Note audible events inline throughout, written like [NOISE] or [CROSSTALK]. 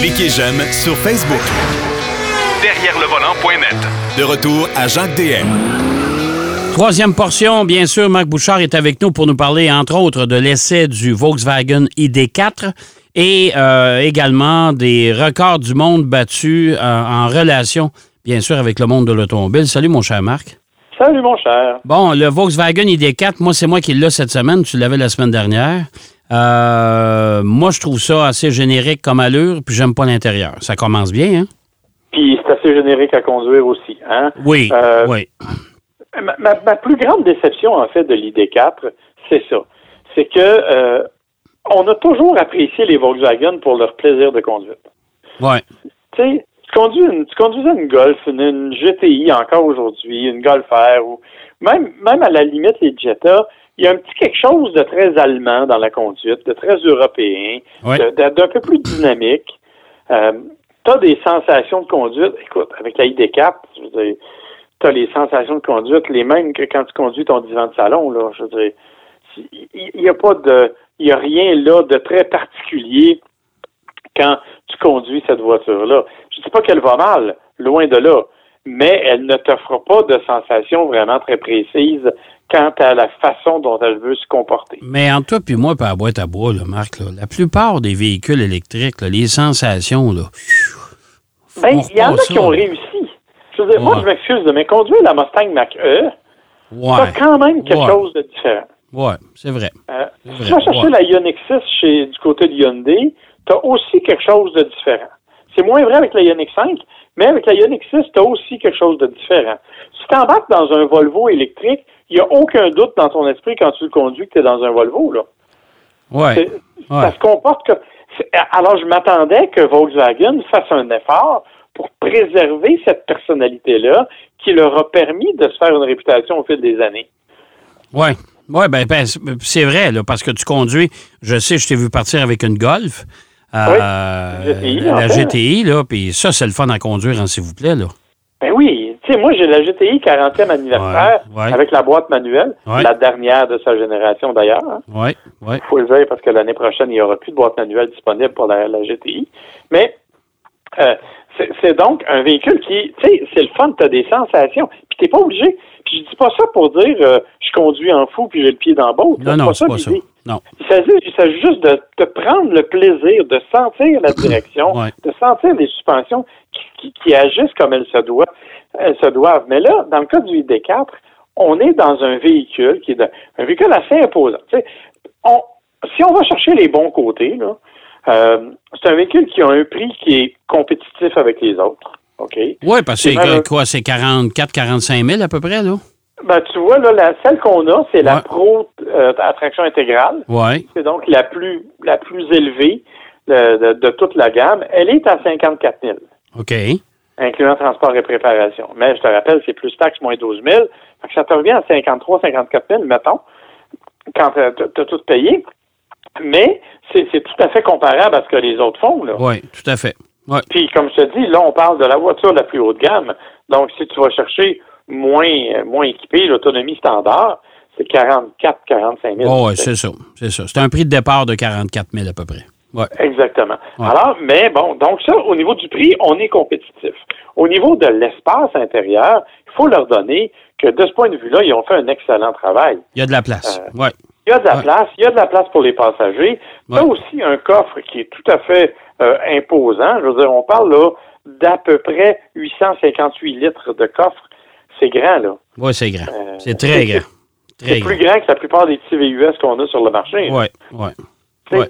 Cliquez j'aime sur Facebook. Derrière le volant.net. De retour à Jacques DM. Troisième portion, bien sûr, Marc Bouchard est avec nous pour nous parler, entre autres, de l'essai du Volkswagen ID4 et euh, également des records du monde battus euh, en relation, bien sûr, avec le monde de l'automobile. Salut, mon cher Marc. Salut, mon cher. Bon, le Volkswagen ID4, moi, c'est moi qui l'ai cette semaine. Tu l'avais la semaine dernière. Euh, moi, je trouve ça assez générique comme allure, puis j'aime pas l'intérieur. Ça commence bien, hein? Puis c'est assez générique à conduire aussi, hein? Oui, oui. Ma, ma, ma, plus grande déception, en fait, de l'ID4, c'est ça. C'est que on a toujours apprécié les Volkswagen pour leur plaisir de conduite. Ouais. Tu sais, tu, conduis une, tu conduisais une Golf, une, une GTI encore aujourd'hui, une Golf R, ou même, même à la limite les Jetta, il y a un petit quelque chose de très allemand dans la conduite, de très européen, Ouais. d'un peu plus dynamique. Euh, tu as des sensations de conduite. Écoute, avec la ID4, je veux dire, tu as les sensations de conduite les mêmes que quand tu conduis ton divan de salon. Là, je veux dire, il n'y a pas de, il y a rien là de très particulier quand tu conduis cette voiture-là. Je ne dis pas qu'elle va mal, loin de là, mais elle ne t'offre pas de sensations vraiment très précises quant à la façon dont elle veut se comporter. Mais entre toi puis moi, par la boîte à bois, là, Marc, là, la plupart des véhicules électriques, là, les sensations, là. Ben, il y en a qui ont réussi. Je veux dire, moi, je m'excuse, mais conduire la Mustang Mach-E, Ouais. t'as quand même quelque Ouais. chose de différent. Ouais, c'est vrai. Euh, si tu vas chercher la Ioniq 6 chez, du côté de Hyundai, tu as aussi quelque chose de différent. C'est moins vrai avec la Ioniq 5, mais avec la Ioniq 6, tu as aussi quelque chose de différent. Si tu embarques dans un Volvo électrique, il n'y a aucun doute dans ton esprit quand tu le conduis que tu es dans un Volvo. Là. Ouais. Ça se comporte comme. c'est- Alors, je m'attendais que Volkswagen fasse un effort pour préserver cette personnalité-là qui leur a permis de se faire une réputation au fil des années. Ouais. Ouais, ben, ben, c'est- c'est vrai, là, parce que tu conduis. Je sais, je t'ai vu partir avec une Golf. Euh, Oui, GTI, la en fait. GTI, là, puis ça, c'est le fun à conduire, hein, s'il vous plaît, là. Ben oui, tu sais, moi j'ai la GTI 40e anniversaire Ouais, ouais. avec la boîte manuelle, Ouais. la dernière de sa génération d'ailleurs. hein. Ouais, ouais. Il faut le dire parce que l'année prochaine, il n'y aura plus de boîte manuelle disponible pour la, la GTI. Mais euh, c'est- donc un véhicule qui, tu sais, c'est le fun, tu as des sensations, puis t'es pas obligé. Puis je dis pas ça pour dire euh, je conduis en fou puis j'ai le pied dans la botte. Non, non, c'est pas ça. Non. Il s'agit, juste de, de prendre le plaisir de sentir la [COUGHS] direction, Ouais. de sentir les suspensions qui, qui- qui agissent comme elles se doivent. Elles se doivent. Mais là, dans le cas du ID4, on est dans un véhicule qui est de- un véhicule assez imposant. On- si on va chercher les bons côtés, là, euh, c'est un véhicule qui a un prix qui est compétitif avec les autres. OK? Ouais, parce que C'est quoi, c'est 44, 45 000 à peu près, là? Ben, tu vois, là, la, celle qu'on a, c'est la. Pro euh, Attraction intégrale. Ouais. C'est donc la plus la plus élevée de, de- de toute la gamme. Elle est à 54 000, OK. incluant transport et préparation. Mais je te rappelle, c'est plus taxe moins 12 000. Fait que ça te revient à 53 54 000, mettons, quand tu as, tout payé. Mais c'est tout à fait comparable à ce que les autres font. Là. Ouais, tout à fait. Ouais. Puis, comme je te dis, là, on parle de la voiture la plus haut de gamme. Donc, si tu vas chercher moins, moins équipé, l'autonomie standard, c'est 44 45 000. Oh, ouais, c'est ça. C'est ça. C'est un prix de départ de 44 000 à peu près. Ouais. Exactement. Ouais. Alors, mais bon, donc ça, au niveau du prix, on est compétitif. Au niveau de l'espace intérieur, il faut leur donner que de ce point de vue-là, ils ont fait un excellent travail. Il y a de la place. Euh, ouais. Il y a de la Ouais. place, il y a de la place pour les passagers. Ouais. aussi un coffre qui est tout à fait euh, imposant. Je veux dire, on parle là d'à peu près 858 litres de coffre. C'est grand, là. Ouais, c'est grand. Euh, c'est très grand. C'est plus grand que la plupart des petits VUS qu'on a sur le marché. Tu sais, ouais.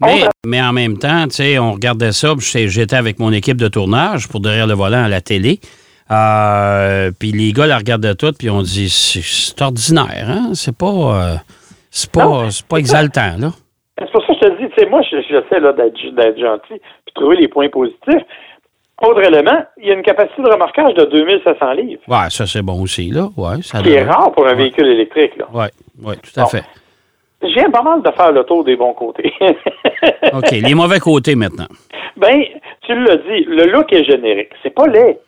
Mais, mais en même temps, tu sais, on regardait ça, j'étais- avec mon équipe de tournage pour derrière le volant à la télé. Euh, puis les gars la regardaient tout, puis on dit c'est ordinaire, hein? C'est pas, euh, c'est pas, pas exaltant, là. C'est pour ça que je te dis, tu sais, moi, je- j'essaie d'être gentil puis trouver les points positifs. Autre élément, il y a une capacité de remorquage de 2700 livres, Ouais, ça c'est bon aussi, là. Ouais, ça qui est rare pour un Ouais. véhicule électrique. Là. Ouais, ouais, tout à Bon. fait. Viens pas mal de faire le tour des bons côtés. [LAUGHS] OK, les mauvais côtés maintenant. ben, tu l'as dit, le look est générique. C'est pas laid,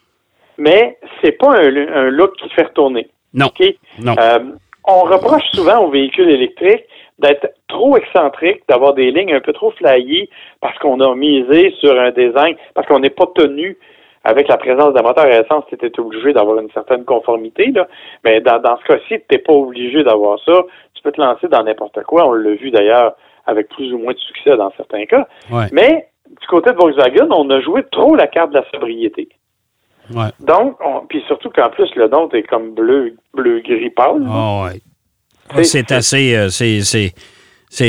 mais c'est pas un, un look qui fait retourner. Non, OK? non. Euh, on reproche souvent aux véhicules électriques d'être trop excentrique, d'avoir des lignes un peu trop flyées parce qu'on a misé sur un design, parce qu'on n'est pas tenu avec la présence d'un moteur à essence, tu étais obligé d'avoir une certaine conformité. Là. Mais dans, dans ce cas-ci, tu n'es pas obligé d'avoir ça. Tu peux te lancer dans n'importe quoi. On l'a vu d'ailleurs avec plus ou moins de succès dans certains cas. Ouais. Mais du côté de Volkswagen, on a joué trop la carte de la sobriété. Ouais. Donc, on- puis surtout qu'en plus, le don est comme bleu, bleu gris pâle. Ah ouais. C'est- C'est assez. euh, c'est-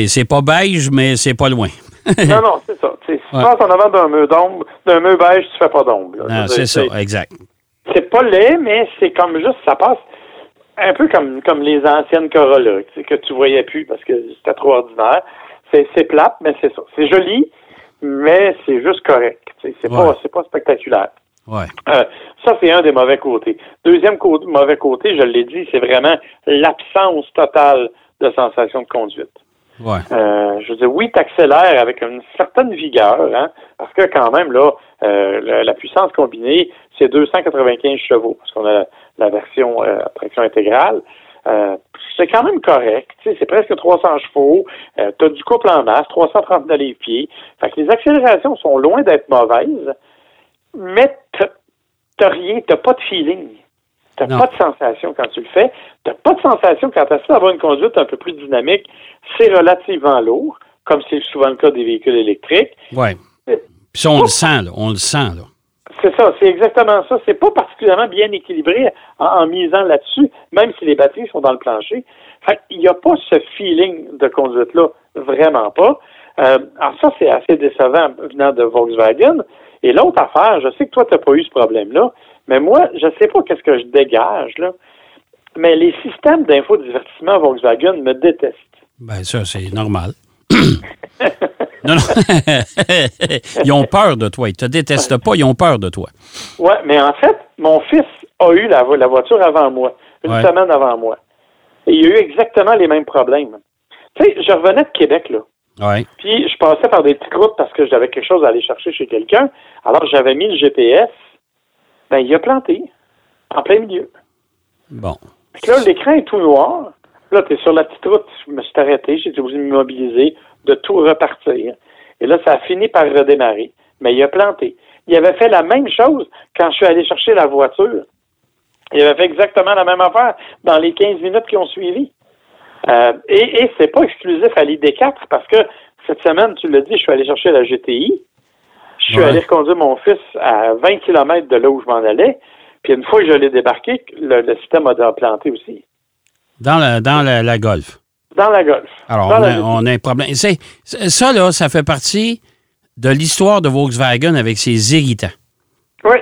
c'est- pas beige, mais c'est pas loin. [LAUGHS] non, non, c'est ça. Si tu passes en avant d'un mur d'ombre, d'un mur beige, tu fais pas d'ombre. là. Non, c'est dire, ça, exact. C'est pas laid, mais c'est comme juste, ça passe un peu comme, comme les anciennes Corolla, que tu voyais plus parce que c'était trop ordinaire. C'est, c'est plate, mais c'est ça. C'est joli, mais c'est juste correct. C'est Ouais. pas, c'est pas spectaculaire. Ouais. Euh, ça, c'est un des mauvais côtés. Deuxième côté, mauvais côté, je l'ai dit, c'est vraiment l'absence totale de sensation de conduite. Ouais. Euh, je veux dire, oui, tu accélères avec une certaine vigueur, hein, parce que quand même, là, euh, la, la puissance combinée, c'est 295 chevaux, parce qu'on a la, la version euh, traction intégrale. C'est quand même correct. C'est presque 300 chevaux. Tu as du couple en masse, 339 livres-pieds. Fait que les accélérations sont loin d'être mauvaises, mais t'as- rien, t'as pas de feeling. T'as pas de sensation quand tu le fais. T'as pas de sensation quand tu essaies d'avoir une conduite un peu plus dynamique. C'est relativement lourd, comme c'est souvent le cas des véhicules électriques. Ouais. Euh, Puis ça, on le sent, là. On le sent, là. C'est ça, c'est exactement ça. C'est pas particulièrement bien équilibré en, en misant là-dessus, même si les batteries sont dans le plancher. Fait qu'il n'y a pas ce feeling de conduite-là, vraiment pas. Euh, alors ça, c'est assez décevant venant de Volkswagen. Et l'autre affaire, je sais que toi, tu n'as pas eu ce problème-là, mais moi, je sais pas qu'est-ce que je dégage, là. Mais les systèmes d'infodivertissement Volkswagen me détestent. Ben, ça, c'est normal. [COUGHS] non, non. [LAUGHS] ils ont peur de toi. Ils te détestent pas, ils ont peur de toi. Ouais, mais en fait, mon fils a eu la, vo- la voiture avant moi, une Ouais. semaine avant moi. Et il a eu exactement les mêmes problèmes. Tu sais, je revenais de Québec, là. Ouais. Puis je passais par des petites routes parce que j'avais quelque chose à aller chercher chez quelqu'un. Alors j'avais mis le GPS. Ben, il a planté. En plein milieu. Bon. Puis là, l'écran est tout noir. Là, tu es sur la petite route. Je me suis arrêté. J'ai été obligé de m'immobiliser, de tout repartir. Et là, ça a fini par redémarrer. Mais il a planté. Il avait fait la même chose quand je suis allé chercher la voiture. Il avait fait exactement la même affaire dans les 15 minutes qui ont suivi. Euh, et et c'est pas exclusif à l'ID4 parce que cette semaine, tu l'as dit, je suis allé chercher la GTI. Je suis Ouais. allé reconduire mon fils à 20 km de là où je m'en allais. Puis une fois que je l'ai débarqué, le, le système a planté aussi. Dans la, dans la, la golf. Dans la Golf. Alors, on a, GTI. on a un problème. Ça, là, ça fait partie de l'histoire de Volkswagen avec ses irritants. Oui.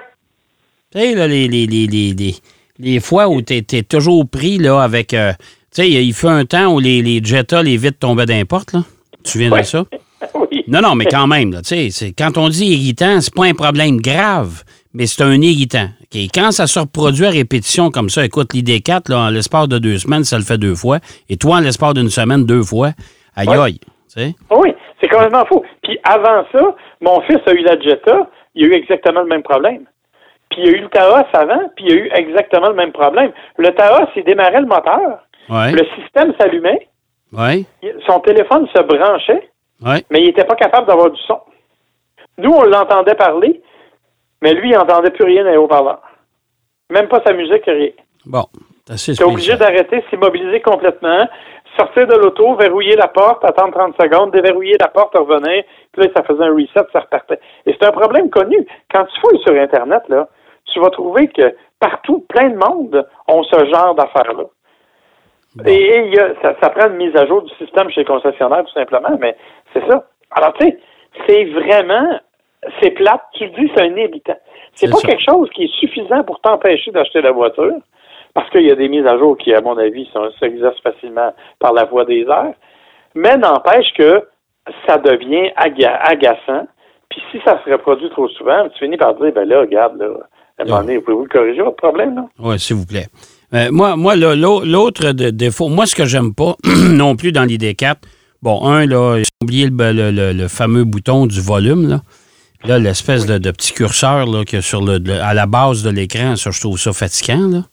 Tu sais, là, les, les, les, les, fois où tu es, toujours pris là, avec. euh, tu sais, il fut un temps où les, les Jetta, les vitres tombaient d'importe, là. Tu te souviens de ça? [LAUGHS] oui. Non, non, mais [LAUGHS] quand même, là, tu sais, quand on dit irritant, c'est pas un problème grave, mais c'est un irritant. OK, Quand ça se reproduit à répétition comme ça, écoute, l'ID4, là, en l'espace de deux semaines, ça le fait deux fois, et toi, en l'espace d'une semaine, deux fois, aïe Ouais. aïe, tu sais. Oui, c'est complètement faux. Puis avant ça, mon fils a eu la Jetta, il a eu exactement le même problème. Puis il y a eu le Taos avant, puis il y a eu exactement le même problème. Le Taos, il démarrait le moteur, Ouais, le système s'allumait, ouais, son téléphone se branchait, ouais. mais il n'était pas capable d'avoir du son. Nous, on l'entendait parler, mais lui, il n'entendait plus rien dans les haut-parleurs. Même pas sa musique, rien. Bon, c'est obligé d'arrêter, s'immobiliser complètement, sortir de l'auto, verrouiller la porte, attendre 30 secondes, déverrouiller la porte, revenir, puis là, ça faisait un reset, ça repartait. Et c'est un problème connu. Quand tu fouilles sur Internet, là, tu vas trouver que partout, plein de monde ont ce genre d'affaires-là. Bon. Et, y a, ça, ça prend une mise à jour du système chez les concessionnaires, tout simplement, mais c'est ça. Alors, tu sais, c'est vraiment, c'est plate. Tu le dis, c'est un irritant. C'est pas ça. quelque chose qui est suffisant pour t'empêcher d'acheter la voiture, parce qu'il y a des mises à jour qui, à mon avis, s'exercent facilement par la voie des airs. Mais n'empêche que ça devient aga- agaçant. Puis si ça se reproduit trop souvent, tu finis par dire, ben là, regarde, là, à un moment donné, pouvez-vous le corriger, votre problème, là? Oui, s'il vous plaît. Euh, moi, moi l'autre défaut, moi, ce que j'aime pas [CLEARS THROAT] non plus dans l'ID4, bon, un, là, j'ai oublié le, le- le- le fameux bouton du volume, là. Là, l'espèce de, de petit curseur là, que sur le, à la base de l'écran, ça, je trouve ça fatigant, là.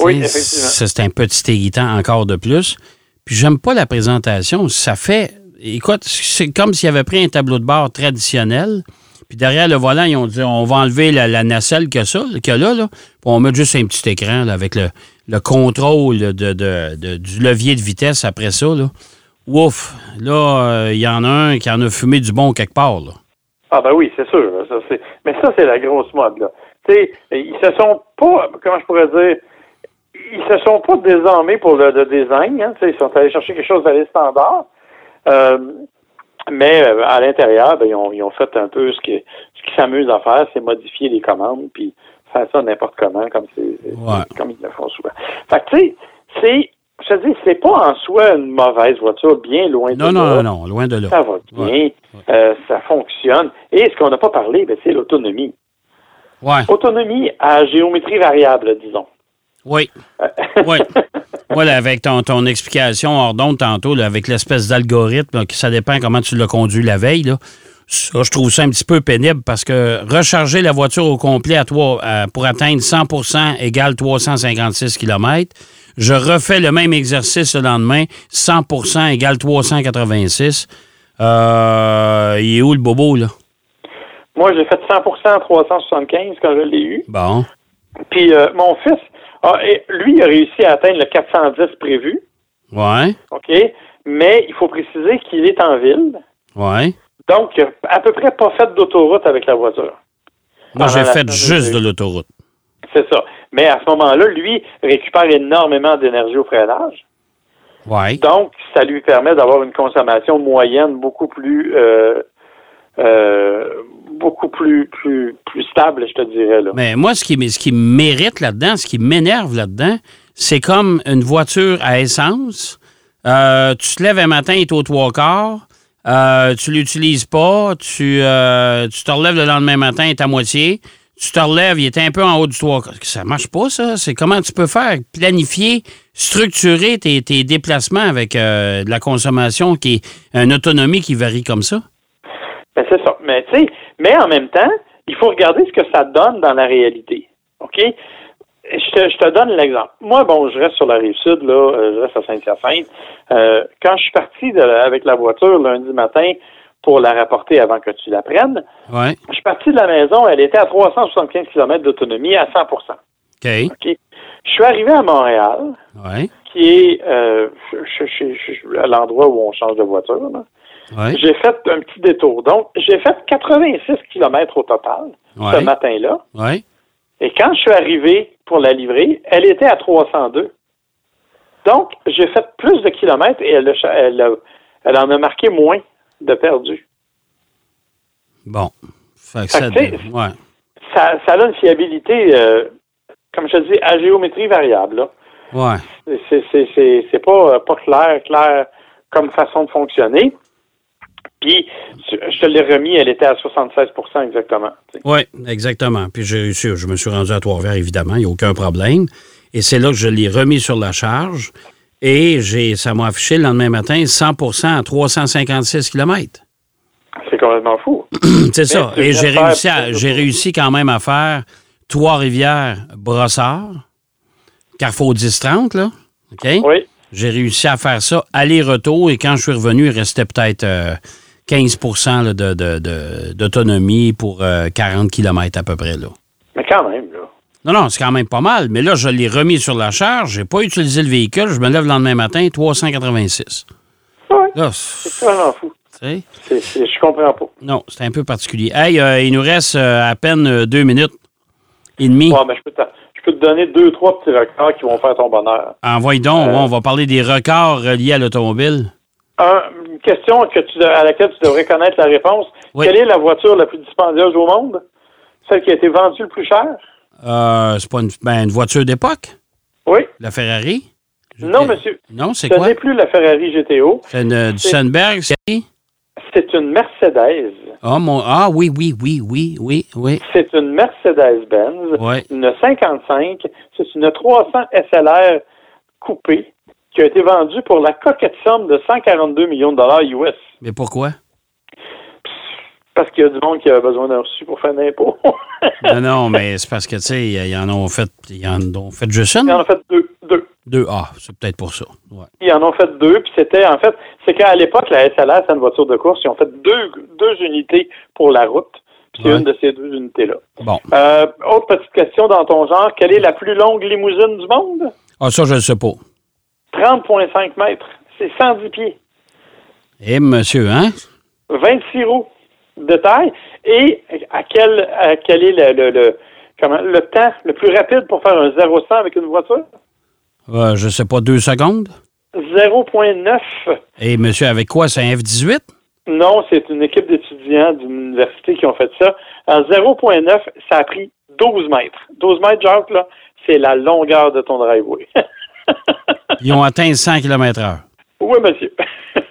Oui, effectivement. ça, C'est un petit irritant encore de plus. Puis j'aime pas la présentation. Ça fait. Écoute, c'est comme s'il avait pris un tableau de bord traditionnel. Puis derrière le volant, ils ont dit on va enlever la, la nacelle que ça, que là, là. Puis on met juste un petit écran avec le, le contrôle de, de- du levier de vitesse après ça. Là. Ouf! Là, euh, il y en a un qui en a fumé du bon quelque part. Là. Ah ben oui, c'est sûr. là, ça, mais ça, c'est la grosse mode. Là. Tu sais, ils se sont pas, comment je pourrais dire, ils se sont pas désarmés pour le, design. Hein, ils sont allés chercher quelque chose d'aller standard. Euh, mais euh, à l'intérieur, ben, ils, ont, ils ont fait un peu ce qui ce qu'ils s'amusent à faire, c'est modifier les commandes, puis faire ça n'importe comment, comme c'est Ouais. comme ils le font souvent. Fait que tu sais, c'est je te dis, c'est pas en soi une mauvaise voiture, bien loin de Non, non, là. non, non, loin de là. Ça va bien, Ouais. euh, ça fonctionne. Et ce qu'on n'a pas parlé, ben, c'est l'autonomie. Ouais, Autonomie à géométrie variable, disons. oui. [LAUGHS] Oui. Voilà, avec ton, ton explication hors d'onde tantôt, là, avec l'espèce d'algorithme, que ça dépend comment tu l'as conduit la veille, là. Ça, je trouve ça un petit peu pénible parce que recharger la voiture au complet à toi euh, pour atteindre 100% égale 356 km. Je refais le même exercice le lendemain, 100% égale 386. Euh, il est où le bobo, là? Moi, j'ai fait 100% en 375 quand je l'ai eu. Bon. Puis euh, mon fils, a- et lui, il a réussi à atteindre le 410 prévu, Ouais. OK? Mais il faut préciser qu'il est en ville. Ouais. Donc, il a à peu près pas fait d'autoroute avec la voiture. Moi, j'ai fait juste de- de l'autoroute. C'est ça. Mais à ce moment-là, lui récupère énormément d'énergie au freinage. Ouais. Donc, ça lui permet d'avoir une consommation moyenne beaucoup plus euh, euh, beaucoup plus, plus stable, je te dirais là. Mais moi, ce qui, ce qui mérite là-dedans, ce qui m'énerve là-dedans, c'est comme une voiture à essence. Euh, tu te lèves un matin, il est au trois quarts. Euh, tu l'utilises pas. Tu, euh, tu te relèves le lendemain matin, il est à moitié. Tu te relèves, il est un peu en haut du trois quarts. Ça marche pas, ça. C'est comment tu peux faire? Planifier, structurer tes, tes déplacements avec de la consommation qui est une autonomie qui varie comme ça? Ben, c'est ça. Mais tu sais, mais en même temps, il faut regarder ce que ça donne dans la réalité. OK? Je te, je te donne l'exemple. Moi, bon, je reste sur la rive sud, là, euh, je reste à Saint-Hyacinthe. Euh, quand je suis parti de- avec la voiture lundi matin pour la rapporter avant que tu la prennes, Ouais. je suis parti de la maison, elle était à 375 km d'autonomie à 100 OK. OK? Je suis arrivé à Montréal, Ouais. qui est euh, je- je- à l'endroit où on change de voiture. là. Ouais. J'ai fait un petit détour. Donc, j'ai fait 86 km au total ce matin-là. Ouais. Et quand je suis arrivé pour la livrer, elle était à 302. Donc, j'ai fait plus de kilomètres et elle, a cha- elle, a- elle en a marqué moins de perdu. Bon. Fait que Fait ça, que, ouais. Ça, ça a une fiabilité, euh, comme je te dis, à géométrie variable. là. Ouais. C'est- c'est c'est- c'est pas, euh, pas clair, clair comme façon de fonctionner. Puis, je je te l'ai remis, elle était à 76% exactement. Oui, exactement. Puis j'ai réussi, je me suis rendu à Trois-Rivières, évidemment, il n'y a aucun problème. Et c'est là que je l'ai remis sur la charge. Et j'ai, ça m'a affiché le lendemain matin 100% à 356 km. C'est complètement fou. [CLEARS THROAT] C'est ça. Et j'ai réussi, à- j'ai réussi quand même à faire Trois-Rivières, Brossard, Carrefour 10-30, là. OK? Oui. J'ai réussi à faire ça aller-retour et quand je suis revenu, il restait peut-être euh, 15 là, de- de- de- d'autonomie pour euh, 40 km à peu près. Là. Mais quand même, là. Non, non, c'est quand même pas mal. Mais là, je l'ai remis sur la charge. J'ai pas utilisé le véhicule. Je me lève le lendemain matin, 386. Oui. Là, C'est vraiment fou. C'est- c'est- je comprends pas. non, c'est un peu particulier. Hey, euh, il nous reste euh, à peine euh, deux minutes et demie. Ouais, mais je peux, te, je peux te donner deux, trois petits records qui vont faire ton bonheur. Envoie donc, Euh, ouais, on va parler des records reliés à l'automobile. Un, question que tu, à laquelle tu devrais connaître la réponse. Oui. Quelle est la voiture la plus dispendieuse au monde? Celle qui a été vendue le plus cher? Euh, c'est pas une, ben, une voiture d'époque, Oui. la Ferrari? Non, monsieur. Non, c'est Ce quoi? n'est plus la Ferrari GTO. C'est une, euh, du C'est- c'est... Une Mercedes. Ah, mon... ah oui, oui, oui, oui, oui, oui. C'est une Mercedes-Benz. Ouais. Une 55. C'est une 300 SLR coupée qui a été vendue pour la coquette somme de 142 millions de dollars US. Mais pourquoi? Parce qu'il y a du monde qui a besoin d'un reçu pour faire l'impôt. [LAUGHS] non, non, mais [LAUGHS] c'est parce que, tu sais, ils en ont fait, ils en ont fait juste une? Il en a fait deux. Deux. 2A, c'est peut-être pour ça. Ouais. Ils en ont fait deux, puis c'était, en fait, c'est qu'à l'époque, la SLS, c'est une voiture de course, ils ont fait deux, deux unités pour la route, puis c'est Ouais. une de ces deux unités-là. Bon. Euh, autre petite question dans ton genre, quelle est la plus longue limousine du monde? Ah, ça, je le sais pas. 30,5 mètres. C'est 110 pieds. Eh, monsieur, hein? 26 roues de taille. Et à quel, à quel est le, le, le- comment, le temps le plus rapide pour faire un 0-100 avec une voiture? Euh, je sais pas, deux secondes? 0,9. Et monsieur, avec quoi? C'est un F-18? Non, c'est une équipe d'étudiants d'une université qui ont fait ça. En 0,9, ça a pris 12 mètres. 12 mètres, Jacques, là, c'est la longueur de ton driveway. [LAUGHS] Ils ont atteint 100 km/h. oui, monsieur. [LAUGHS]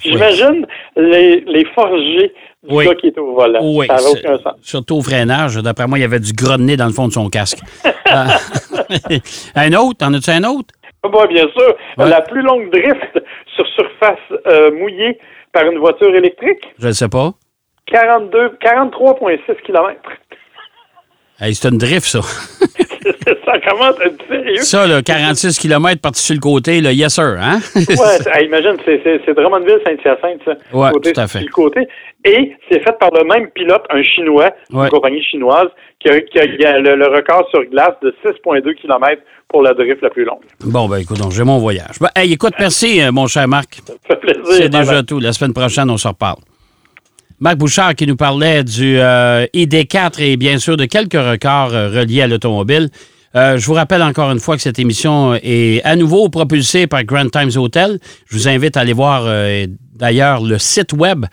J'imagine les, les forgés du Oui. gars qui est au volant. Oui, ça n'a aucun sens. surtout au freinage. D'après moi, il y avait du nez dans le fond de son casque. Euh, [LAUGHS] un autre? En as-tu un autre? Ah bah, bien sûr, Ouais. la plus longue drift sur surface euh, mouillée par une voiture électrique, Je ne sais pas. 42, 43,6 km. Hey, c'est une drift, ça. [LAUGHS] ça commence à être sérieux. Ça, là, 46 km parti sur le côté, là, yes sir, hein? [LAUGHS] Ouais, imagine, c'est, c'est, c'est Drummondville, Saint-Hyacinthe, ça. Ouais, côté, tout à fait. le côté. Et c'est fait par le même pilote, un Chinois, Ouais. une compagnie chinoise, qui a, qui a- le, le record sur glace de 6,2 km pour la drift la plus longue. Bon, ben écoute, donc, j'ai mon voyage. Ben, hey, écoute, merci, euh, mon cher Marc. Ça fait plaisir. C'est déjà tout. La semaine prochaine, on se reparle. Marc Bouchard qui nous parlait du euh, ID4 et bien sûr de quelques records euh, reliés à l'automobile. Euh, je vous rappelle encore une fois que cette émission est à nouveau propulsée par Grand Times Hotel. Je vous invite à aller voir d'ailleurs le site web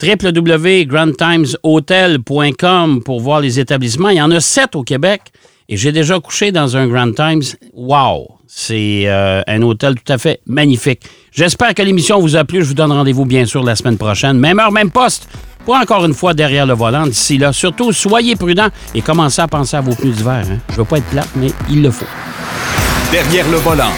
www.grandtimeshotel.com pour voir les établissements. Il y en a sept au Québec et j'ai déjà couché dans un Grand Times. Wow! C'est un hôtel tout à fait magnifique. J'espère que l'émission vous a plu. Je vous donne rendez-vous bien sûr la semaine prochaine. Même heure, même poste. Encore une fois derrière le volant. D'ici là, surtout, soyez prudents et commencez à penser à vos pneus d'hiver. hein. Je veux pas être plate, mais il le faut. Derrière le volant.